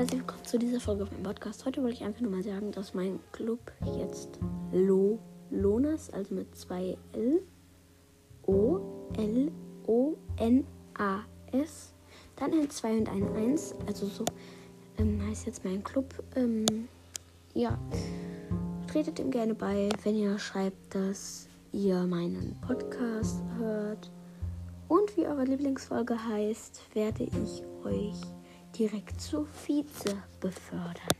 herzlich willkommen zu dieser Folge auf meinem Podcast. Heute wollte ich einfach nur mal sagen, dass mein Club jetzt Lo Lonas, also mit zwei L, O, L, O, N, A, S, dann ein 2 und ein 1, also so ähm, heißt jetzt mein Club. Ähm, ja, tretet ihm gerne bei, wenn ihr schreibt, dass ihr meinen Podcast hört. Und wie eure Lieblingsfolge heißt, werde ich euch direkt zu Vize befördern.